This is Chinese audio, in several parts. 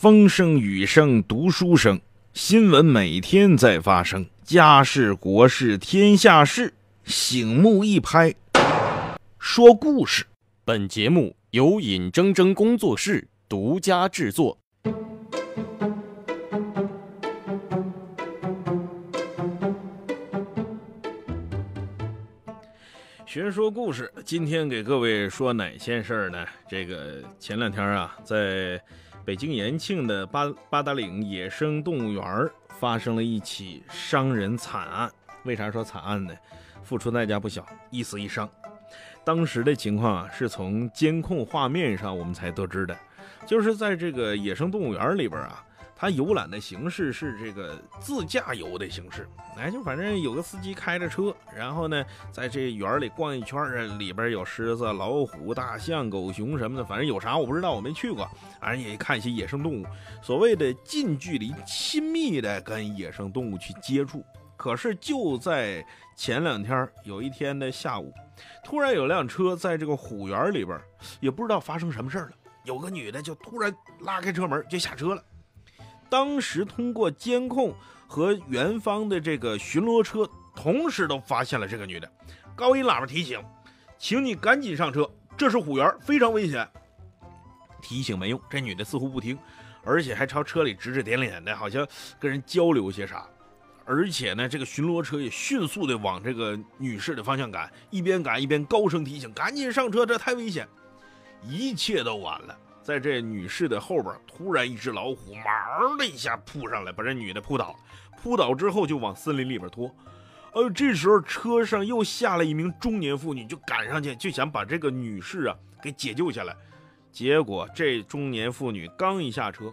风声雨声读书声，新闻每天在发生，家事国事天下事，醒目一拍，说故事。本节目由尹铮铮工作室独家制作。学说故事，今天给各位说哪些事儿呢？这个前两天啊，在北京延庆的八八达岭野生动物园发生了一起伤人惨案。为啥说惨案呢？付出代价不小，一死一伤。当时的情况啊，是从监控画面上我们才得知的，就是在这个野生动物园里边啊。他游览的形式是这个自驾游的形式，哎，就反正有个司机开着车，然后呢，在这园里逛一圈，里边有狮子、老虎、大象、狗熊什么的，反正有啥我不知道，我没去过，反正也看一些野生动物，所谓的近距离、亲密的跟野生动物去接触。可是就在前两天，有一天的下午，突然有辆车在这个虎园里边，也不知道发生什么事了，有个女的就突然拉开车门就下车了。当时通过监控和园方的这个巡逻车同时都发现了这个女的，高音喇叭提醒，请你赶紧上车，这是虎园，非常危险。提醒没用，这女的似乎不听，而且还朝车里指指点点的，好像跟人交流些啥。而且呢，这个巡逻车也迅速的往这个女士的方向赶，一边赶一边高声提醒，赶紧上车，这太危险。一切都晚了。在这女士的后边，突然一只老虎“嗷”的一下扑上来，把这女的扑倒。扑倒之后就往森林里边拖。呃，这时候车上又下来一名中年妇女，就赶上去就想把这个女士啊给解救下来。结果这中年妇女刚一下车，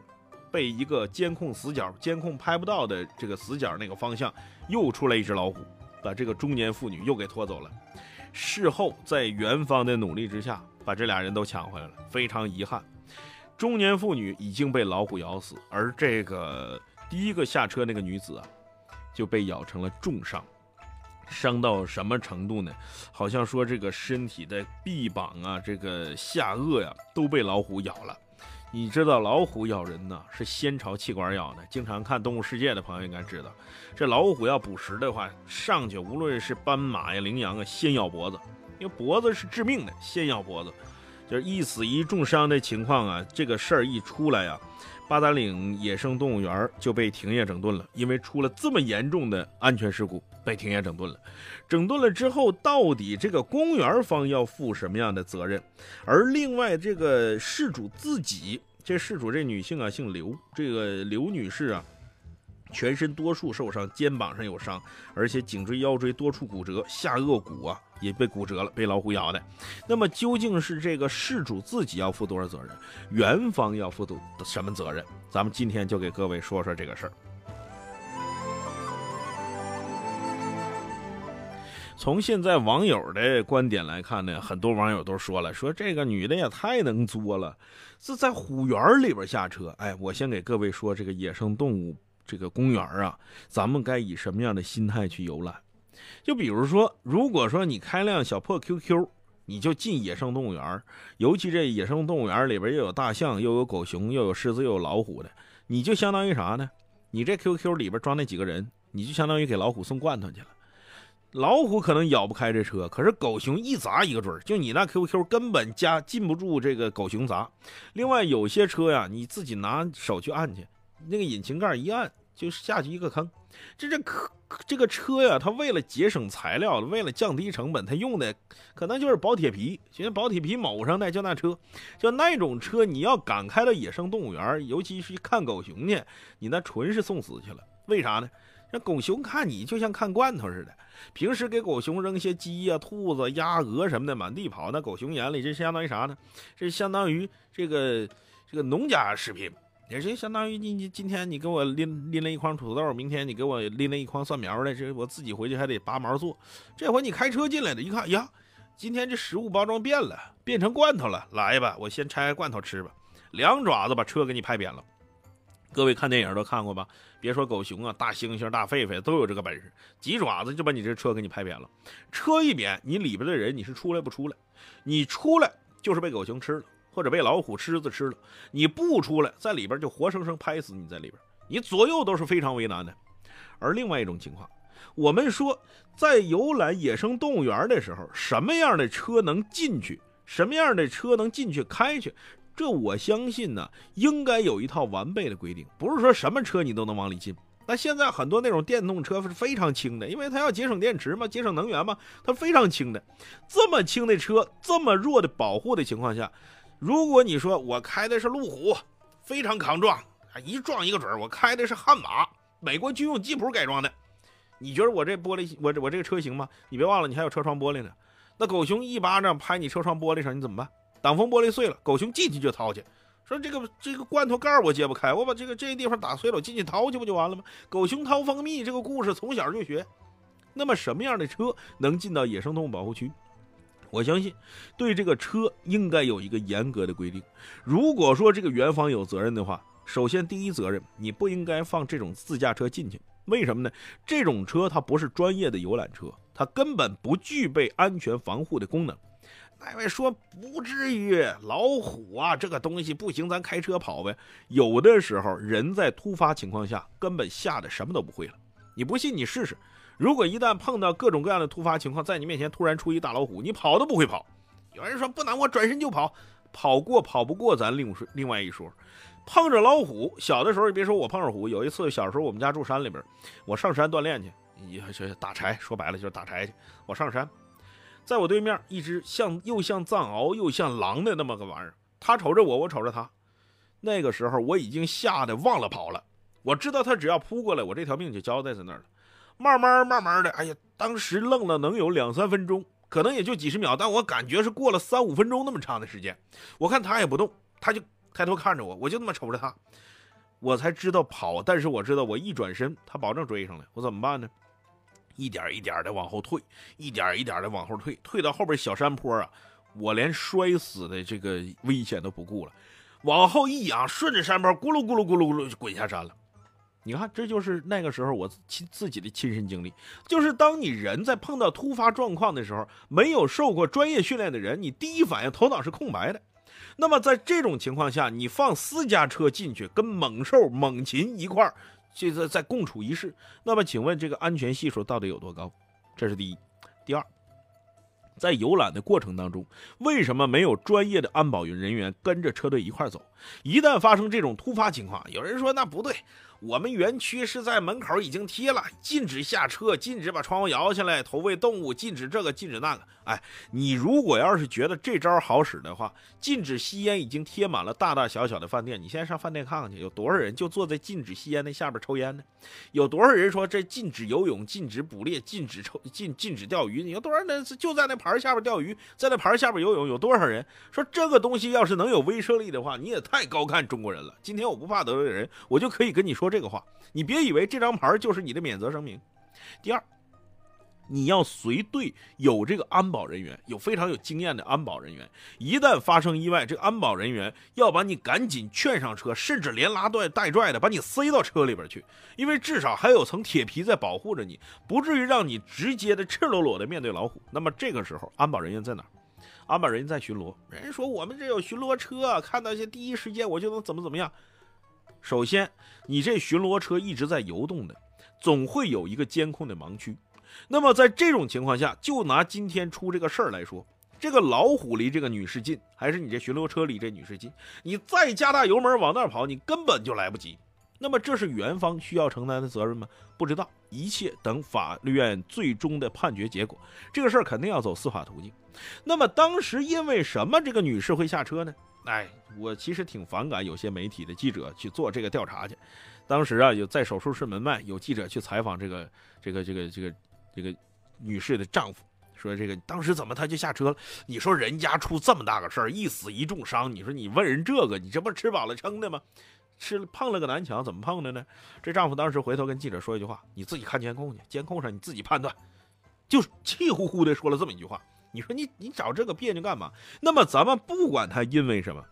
被一个监控死角、监控拍不到的这个死角那个方向又出来一只老虎，把这个中年妇女又给拖走了。事后在元芳的努力之下，把这俩人都抢回来了。非常遗憾。中年妇女已经被老虎咬死，而这个第一个下车那个女子啊，就被咬成了重伤，伤到什么程度呢？好像说这个身体的臂膀啊，这个下颚呀，都被老虎咬了。你知道老虎咬人呢，是先朝气管咬的。经常看《动物世界》的朋友应该知道，这老虎要捕食的话，上去无论是斑马呀、羚羊啊，先咬脖子，因为脖子是致命的，先咬脖子。就是一死一重伤的情况啊，这个事儿一出来呀，八达岭野生动物园就被停业整顿了，因为出了这么严重的安全事故，被停业整顿了。整顿了之后，到底这个公园方要负什么样的责任？而另外这个事主自己，这事主这女性啊，姓刘，这个刘女士啊。全身多处受伤，肩膀上有伤，而且颈椎、腰椎多处骨折，下颚骨啊也被骨折了，被老虎咬的。那么究竟是这个事主自己要负多少责任，园方要负多什么责任？咱们今天就给各位说说这个事儿。从现在网友的观点来看呢，很多网友都说了，说这个女的也太能作了，是在虎园里边下车。哎，我先给各位说这个野生动物。这个公园啊，咱们该以什么样的心态去游览？就比如说，如果说你开辆小破 QQ，你就进野生动物园，尤其这野生动物园里边又有大象，又有狗熊，又有狮子，又有老虎的，你就相当于啥呢？你这 QQ 里边装那几个人，你就相当于给老虎送罐头去了。老虎可能咬不开这车，可是狗熊一砸一个准儿，就你那 QQ 根本加禁不住这个狗熊砸。另外有些车呀，你自己拿手去按去。那个引擎盖一按就下去一个坑，这这可这个车呀，它为了节省材料，为了降低成本，它用的可能就是薄铁皮，现在薄铁皮铆上的就那车，就那种车，你要敢开到野生动物园，尤其是看狗熊去，你那纯是送死去了。为啥呢？那狗熊看你就像看罐头似的，平时给狗熊扔些鸡呀、兔子、鸭、鹅什么的满地跑，那狗熊眼里这相当于啥呢？这相当于这个这个农家食品。也是相当于你你今天你给我拎拎了一筐土豆，明天你给我拎了一筐蒜苗的，这我自己回去还得拔毛做。这回你开车进来的，一看呀，今天这食物包装变了，变成罐头了。来吧，我先拆开罐头吃吧。两爪子把车给你拍扁了。各位看电影都看过吧？别说狗熊啊，大猩猩、大狒狒都有这个本事，几爪子就把你这车给你拍扁了。车一扁，你里边的人你是出来不出来？你出来就是被狗熊吃了。或者被老虎、狮子吃了，你不出来，在里边就活生生拍死你在里边，你左右都是非常为难的。而另外一种情况，我们说在游览野生动物园的时候，什么样的车能进去，什么样的车能进去开去，这我相信呢，应该有一套完备的规定，不是说什么车你都能往里进。那现在很多那种电动车是非常轻的，因为它要节省电池嘛，节省能源嘛，它非常轻的。这么轻的车，这么弱的保护的情况下，如果你说我开的是路虎，非常抗撞，一撞一个准儿；我开的是悍马，美国军用吉普改装的，你觉得我这玻璃，我我这个车行吗？你别忘了，你还有车窗玻璃呢。那狗熊一巴掌拍你车窗玻璃上，你怎么办？挡风玻璃碎了，狗熊进去就掏去。说这个这个罐头盖我揭不开，我把这个这地方打碎了，我进去掏去不就完了吗？狗熊掏蜂蜜这个故事从小就学。那么什么样的车能进到野生动物保护区？我相信对这个车应该有一个严格的规定。如果说这个园方有责任的话，首先第一责任你不应该放这种自驾车进去。为什么呢？这种车它不是专业的游览车，它根本不具备安全防护的功能。那位说不至于，老虎啊，这个东西不行，咱开车跑呗。有的时候人在突发情况下根本吓得什么都不会了。你不信你试试，如果一旦碰到各种各样的突发情况，在你面前突然出一大老虎，你跑都不会跑。有人说不能，我转身就跑，跑过跑不过咱另说另外一说。碰着老虎，小的时候别说我碰着虎，有一次小时候我们家住山里边，我上山锻炼去，也是打柴，说白了就是打柴去。我上山。在我对面，一只像又像藏獒又像狼的那么个玩意儿，他瞅着我，我瞅着他。那个时候我已经吓得忘了跑了，我知道他只要扑过来，我这条命就交代在那儿了。慢慢慢慢的，哎呀，当时愣了能有两三分钟，可能也就几十秒，但我感觉是过了三五分钟那么长的时间。我看他也不动，他就抬头看着我，我就那么瞅着他，我才知道跑。但是我知道我一转身，他保证追上来，我怎么办呢？一点一点的往后退，一点一点的往后退，退到后边小山坡啊，我连摔死的这个危险都不顾了，往后一仰，顺着山坡咕噜咕噜咕噜咕噜就滚下山了。你看，这就是那个时候我亲自己的亲身经历，就是当你人在碰到突发状况的时候，没有受过专业训练的人，你第一反应头脑是空白的。那么在这种情况下，你放私家车进去，跟猛兽猛禽一块儿。现在在共处一室，那么请问这个安全系数到底有多高？这是第一。第二，在游览的过程当中，为什么没有专业的安保人员跟着车队一块走？一旦发生这种突发情况，有人说那不对。我们园区是在门口已经贴了禁止下车，禁止把窗户摇下来投喂动物，禁止这个禁止那个。哎，你如果要是觉得这招好使的话，禁止吸烟已经贴满了大大小小的饭店。你现在上饭店看看去，有多少人就坐在禁止吸烟的下边抽烟呢？有多少人说这禁止游泳、禁止捕猎、禁止抽、禁禁止钓鱼？你有多少人就在那牌下边钓鱼，在那牌下边游泳？有多少人说这个东西要是能有威慑力的话，你也太高看中国人了。今天我不怕得罪人，我就可以跟你说。这个话，你别以为这张牌就是你的免责声明。第二，你要随队有这个安保人员，有非常有经验的安保人员。一旦发生意外，这个安保人员要把你赶紧劝上车，甚至连拉带带拽的把你塞到车里边去，因为至少还有层铁皮在保护着你，不至于让你直接的赤裸裸的面对老虎。那么这个时候，安保人员在哪？安保人在巡逻。人说我们这有巡逻车，看到些第一时间我就能怎么怎么样。首先，你这巡逻车一直在游动的，总会有一个监控的盲区。那么在这种情况下，就拿今天出这个事儿来说，这个老虎离这个女士近，还是你这巡逻车离这女士近？你再加大油门往那儿跑，你根本就来不及。那么这是园方需要承担的责任吗？不知道，一切等法律院最终的判决结果。这个事儿肯定要走司法途径。那么当时因为什么这个女士会下车呢？哎，我其实挺反感有些媒体的记者去做这个调查去。当时啊，有在手术室门外有记者去采访这个这个这个这个这个女士的丈夫，说这个当时怎么他就下车了？你说人家出这么大个事儿，一死一重伤，你说你问人这个，你这不吃饱了撑的吗？吃了碰了个南墙，怎么碰的呢？这丈夫当时回头跟记者说一句话：“你自己看监控去，监控上你自己判断。”就是气呼呼的说了这么一句话。你说你你找这个别扭干嘛？那么咱们不管他因为什么，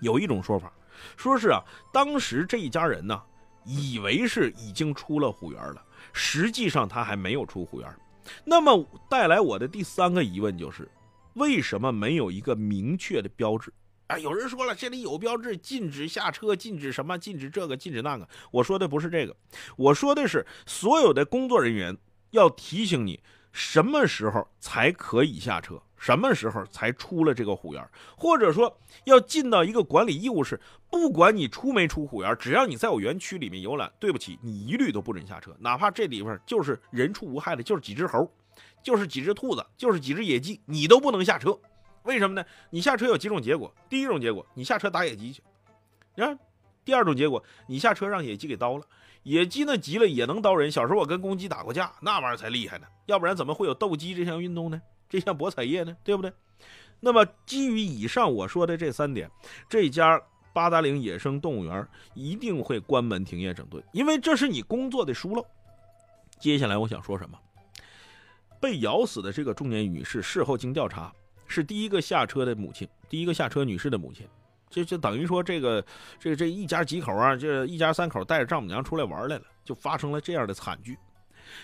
有一种说法，说是啊，当时这一家人呢，以为是已经出了虎园了，实际上他还没有出虎园。那么带来我的第三个疑问就是，为什么没有一个明确的标志？啊，有人说了，这里有标志，禁止下车，禁止什么，禁止这个，禁止那个。我说的不是这个，我说的是所有的工作人员要提醒你什么时候才可以下车，什么时候才出了这个虎园，或者说要尽到一个管理义务是，不管你出没出虎园，只要你在我园区里面游览，对不起，你一律都不准下车，哪怕这里边就是人畜无害的，就是几只猴，就是几只兔子，就是几只野鸡，你都不能下车。为什么呢？你下车有几种结果？第一种结果，你下车打野鸡去；你看，第二种结果，你下车让野鸡给刀了。野鸡呢急了也能刀人。小时候我跟公鸡打过架，那玩意儿才厉害呢。要不然怎么会有斗鸡这项运动呢？这项博彩业呢？对不对？那么基于以上我说的这三点，这家八达岭野生动物园一定会关门停业整顿，因为这是你工作的疏漏。接下来我想说什么？被咬死的这个中年女士事后经调查。是第一个下车的母亲，第一个下车女士的母亲，就就等于说这个这这一家几口啊，这一家三口带着丈母娘出来玩来了，就发生了这样的惨剧。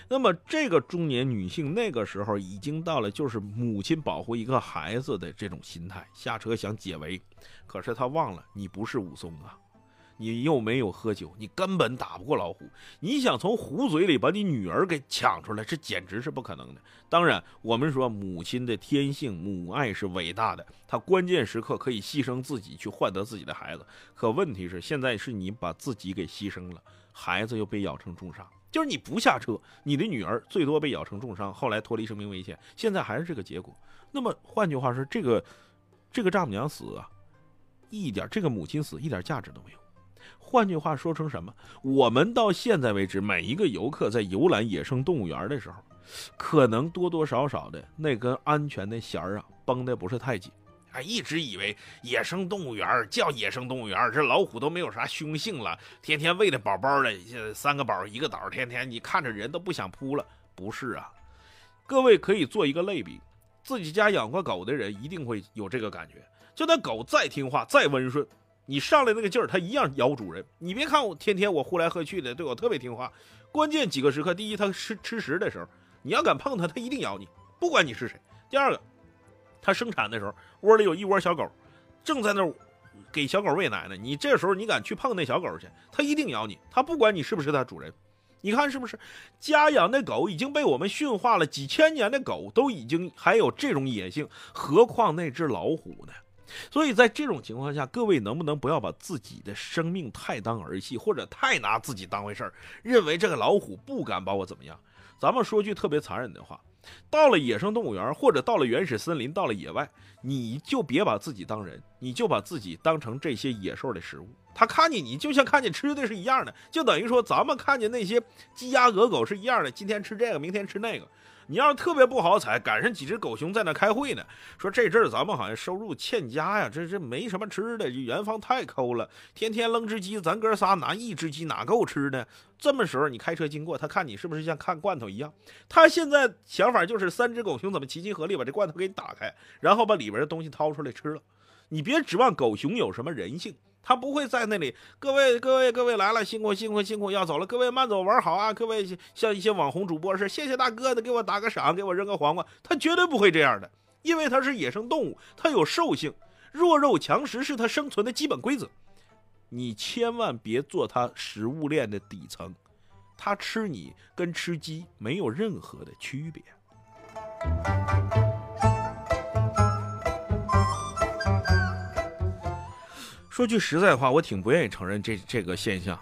那么这个中年女性那个时候已经到了就是母亲保护一个孩子的这种心态，下车想解围，可是她忘了你不是武松啊。你又没有喝酒，你根本打不过老虎。你想从虎嘴里把你女儿给抢出来，这简直是不可能的。当然，我们说母亲的天性，母爱是伟大的，她关键时刻可以牺牲自己去换得自己的孩子。可问题是，现在是你把自己给牺牲了，孩子又被咬成重伤。就是你不下车，你的女儿最多被咬成重伤，后来脱离生命危险，现在还是这个结果。那么换句话说，这个这个丈母娘死啊，一点这个母亲死一点价值都没有。换句话说成什么？我们到现在为止，每一个游客在游览野生动物园的时候，可能多多少少的那根安全的弦儿啊绷得不是太紧。啊，一直以为野生动物园叫野生动物园，这老虎都没有啥凶性了，天天喂的饱饱的，三个宝一个岛，天天你看着人都不想扑了。不是啊，各位可以做一个类比，自己家养过狗的人一定会有这个感觉，就那狗再听话再温顺。你上来那个劲儿，它一样咬主人。你别看我天天我呼来喝去的，对我特别听话。关键几个时刻，第一，它吃吃食的时候，你要敢碰它，它一定咬你，不管你是谁。第二个，它生产的时候，窝里有一窝小狗，正在那给小狗喂奶呢。你这时候你敢去碰那小狗去，它一定咬你。它不管你是不是它主人。你看是不是？家养的狗已经被我们驯化了几千年的狗，都已经还有这种野性，何况那只老虎呢？所以在这种情况下，各位能不能不要把自己的生命太当儿戏，或者太拿自己当回事儿，认为这个老虎不敢把我怎么样？咱们说句特别残忍的话，到了野生动物园，或者到了原始森林，到了野外，你就别把自己当人，你就把自己当成这些野兽的食物。他看见你就像看见吃的是一样的，就等于说咱们看见那些鸡鸭鹅狗是一样的，今天吃这个，明天吃那个。你要是特别不好彩，赶上几只狗熊在那开会呢，说这阵儿咱们好像收入欠佳呀，这这没什么吃的，元芳太抠了，天天扔只鸡，咱哥仨拿一只鸡哪够吃呢？这么时候你开车经过，他看你是不是像看罐头一样？他现在想法就是三只狗熊怎么齐心合力把这罐头给你打开，然后把里边的东西掏出来吃了。你别指望狗熊有什么人性。他不会在那里，各位各位各位来了，辛苦辛苦辛苦，要走了，各位慢走，玩好啊！各位像一些网红主播是，谢谢大哥的，给我打个赏，给我扔个黄瓜，他绝对不会这样的，因为他是野生动物，他有兽性，弱肉强食是他生存的基本规则。你千万别做他食物链的底层，他吃你跟吃鸡没有任何的区别。说句实在话，我挺不愿意承认这这个现象，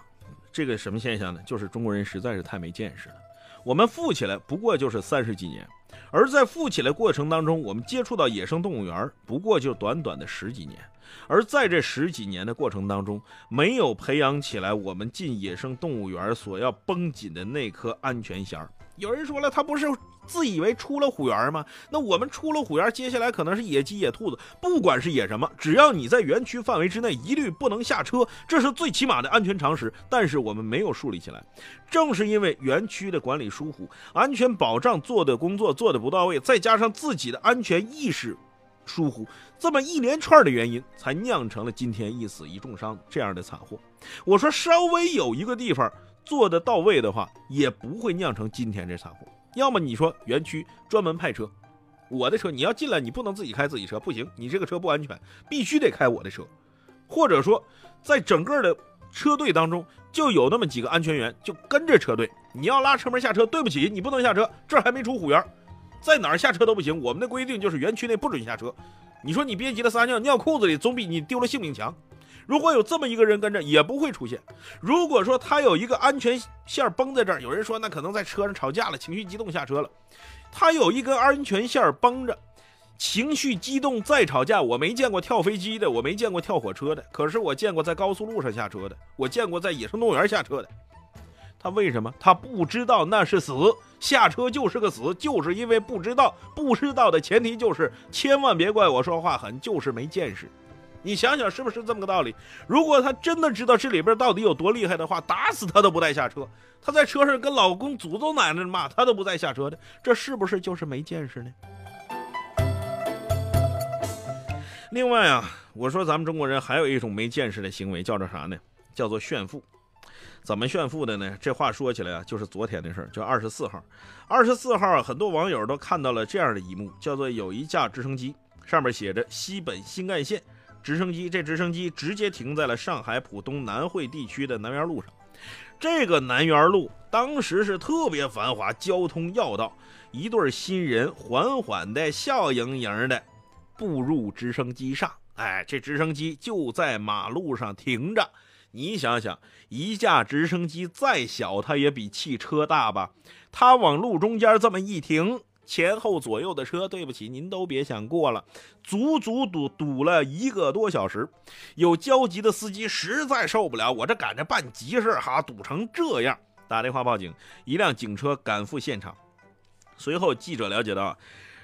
这个什么现象呢？就是中国人实在是太没见识了。我们富起来不过就是三十几年，而在富起来过程当中，我们接触到野生动物园不过就短短的十几年，而在这十几年的过程当中，没有培养起来我们进野生动物园所要绷紧的那颗安全弦儿。有人说了，他不是。自以为出了虎园吗？那我们出了虎园，接下来可能是野鸡、野兔子，不管是野什么，只要你在园区范围之内，一律不能下车，这是最起码的安全常识。但是我们没有树立起来，正是因为园区的管理疏忽，安全保障做的工作做的不到位，再加上自己的安全意识疏忽，这么一连串的原因，才酿成了今天一死一重伤这样的惨祸。我说，稍微有一个地方做的到位的话，也不会酿成今天这惨祸。要么你说园区专门派车，我的车你要进来，你不能自己开自己车，不行，你这个车不安全，必须得开我的车。或者说，在整个的车队当中，就有那么几个安全员就跟着车队，你要拉车门下车，对不起，你不能下车，这还没出虎园，在哪儿下车都不行。我们的规定就是园区内不准下车。你说你别急了撒尿尿裤子里，总比你丢了性命强。如果有这么一个人跟着，也不会出现。如果说他有一个安全线绷在这儿，有人说那可能在车上吵架了，情绪激动下车了。他有一根安全线绷着，情绪激动再吵架，我没见过跳飞机的，我没见过跳火车的，可是我见过在高速路上下车的，我见过在野生动物园下车的。他为什么？他不知道那是死，下车就是个死，就是因为不知道。不知道的前提就是，千万别怪我说话狠，就是没见识。你想想是不是这么个道理？如果他真的知道这里边到底有多厉害的话，打死他都不带下车。他在车上跟老公、祖宗奶奶骂，他都不带下车的。这是不是就是没见识呢？另外啊，我说咱们中国人还有一种没见识的行为，叫做啥呢？叫做炫富。怎么炫富的呢？这话说起来啊，就是昨天的事儿，就二十四号。二十四号，很多网友都看到了这样的一幕，叫做有一架直升机，上面写着西本新干线。直升机，这直升机直接停在了上海浦东南汇地区的南园路上。这个南园路当时是特别繁华，交通要道。一对新人缓缓的、笑盈盈的步入直升机上。哎，这直升机就在马路上停着。你想想，一架直升机再小，它也比汽车大吧？它往路中间这么一停。前后左右的车，对不起，您都别想过了，足足堵堵了一个多小时。有焦急的司机实在受不了，我这赶着办急事哈，堵成这样，打电话报警，一辆警车赶赴现场。随后记者了解到，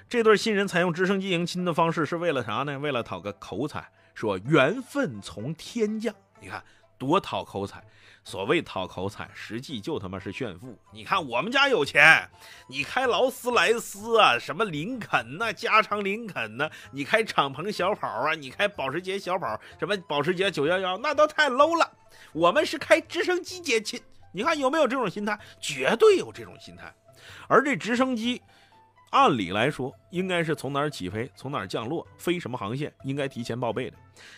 这对新人采用直升机迎亲的方式是为了啥呢？为了讨个口彩，说缘分从天降。你看多讨口彩。所谓讨口彩，实际就他妈是炫富。你看我们家有钱，你开劳斯莱斯啊，什么林肯呐，加长林肯呐，你开敞篷小跑啊，你开保时捷小跑，什么保时捷911，那都太 low 了。我们是开直升机接亲，你看有没有这种心态？绝对有这种心态。而这直升机。按理来说，应该是从哪儿起飞，从哪儿降落，飞什么航线，应该提前报备的。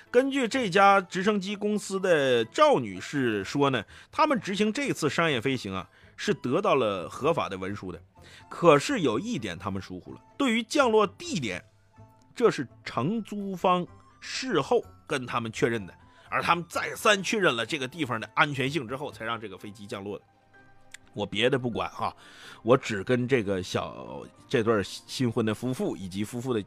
根据这家直升机公司的赵女士说呢，他们执行这次商业飞行啊，是得到了合法的文书的。可是有一点他们疏忽了，对于降落地点，这是承租方事后跟他们确认的，而他们再三确认了这个地方的安全性之后，才让这个飞机降落的。我别的不管哈，我只跟这个小这对新婚的夫妇以及夫妇的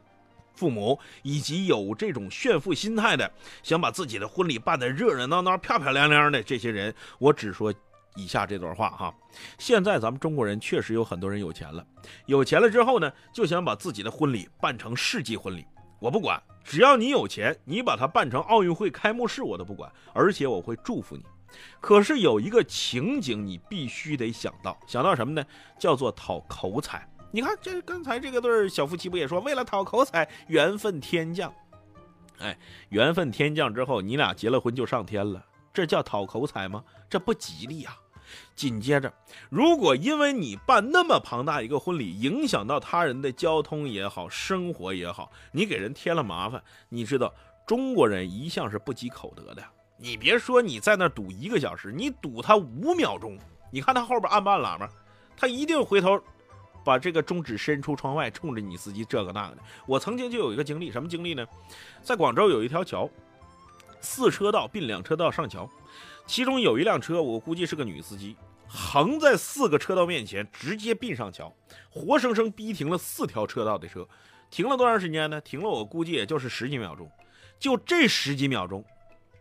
父母，以及有这种炫富心态的，想把自己的婚礼办得热热闹闹、漂漂亮亮的这些人，我只说以下这段话哈。现在咱们中国人确实有很多人有钱了，有钱了之后呢，就想把自己的婚礼办成世纪婚礼。我不管，只要你有钱，你把它办成奥运会开幕式我都不管，而且我会祝福你。可是有一个情景你必须得想到，想到什么呢？叫做讨口彩。你看，这刚才这个对小夫妻不也说，为了讨口彩，缘分天降。哎，缘分天降之后，你俩结了婚就上天了，这叫讨口彩吗？这不吉利呀。紧接着，如果因为你办那么庞大一个婚礼，影响到他人的交通也好，生活也好，你给人添了麻烦，你知道中国人一向是不积口德的。你别说你在那堵一个小时，你堵他五秒钟，你看他后边按不按喇叭，他一定回头把这个中指伸出窗外，冲着你司机这个那个的。我曾经就有一个经历，什么经历呢？在广州有一条桥，四车道并两车道上桥，其中有一辆车，我估计是个女司机，横在四个车道面前，直接并上桥，活生生逼停了四条车道的车。停了多长时间呢？停了我估计也就是十几秒钟，就这十几秒钟。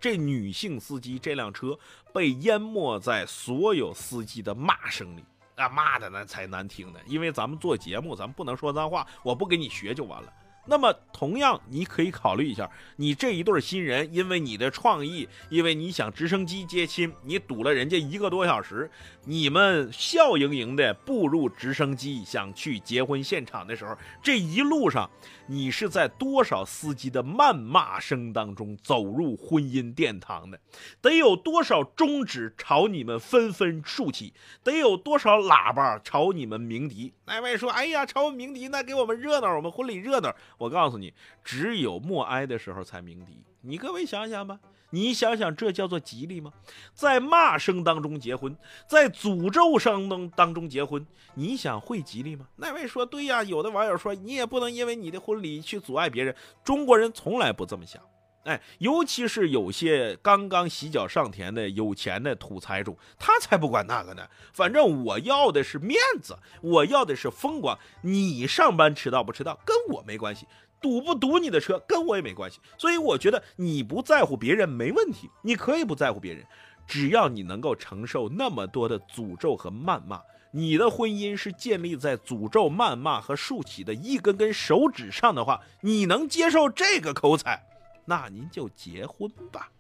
这女性司机这辆车被淹没在所有司机的骂声里啊，骂的那才难听呢。因为咱们做节目，咱们不能说脏话，我不给你学就完了。那么，同样，你可以考虑一下，你这一对新人，因为你的创意，因为你想直升机接亲，你堵了人家一个多小时，你们笑盈盈的步入直升机，想去结婚现场的时候，这一路上，你是在多少司机的谩骂声当中走入婚姻殿堂的？得有多少中指朝你们纷纷竖起？得有多少喇叭朝你们鸣笛？那位说：“哎呀，朝我们鸣笛，那给我们热闹，我们婚礼热闹。”我告诉你，只有默哀的时候才鸣笛。你各位想想吧，你想想这叫做吉利吗？在骂声当中结婚，在诅咒声当当中结婚，你想会吉利吗？那位说对呀，有的网友说你也不能因为你的婚礼去阻碍别人。中国人从来不这么想，哎，尤其是有些刚刚洗脚上田的有钱的土财主，他才不管那个呢。反正我要的是面子，我要的是风光。你上班迟到不迟到跟我没关系。堵不堵你的车跟我也没关系，所以我觉得你不在乎别人没问题，你可以不在乎别人，只要你能够承受那么多的诅咒和谩骂，你的婚姻是建立在诅咒、谩骂和竖起的一根根手指上的话，你能接受这个口彩，那您就结婚吧。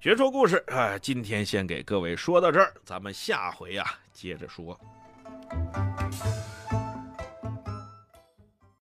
学说故事啊，今天先给各位说到这儿，咱们下回啊接着说。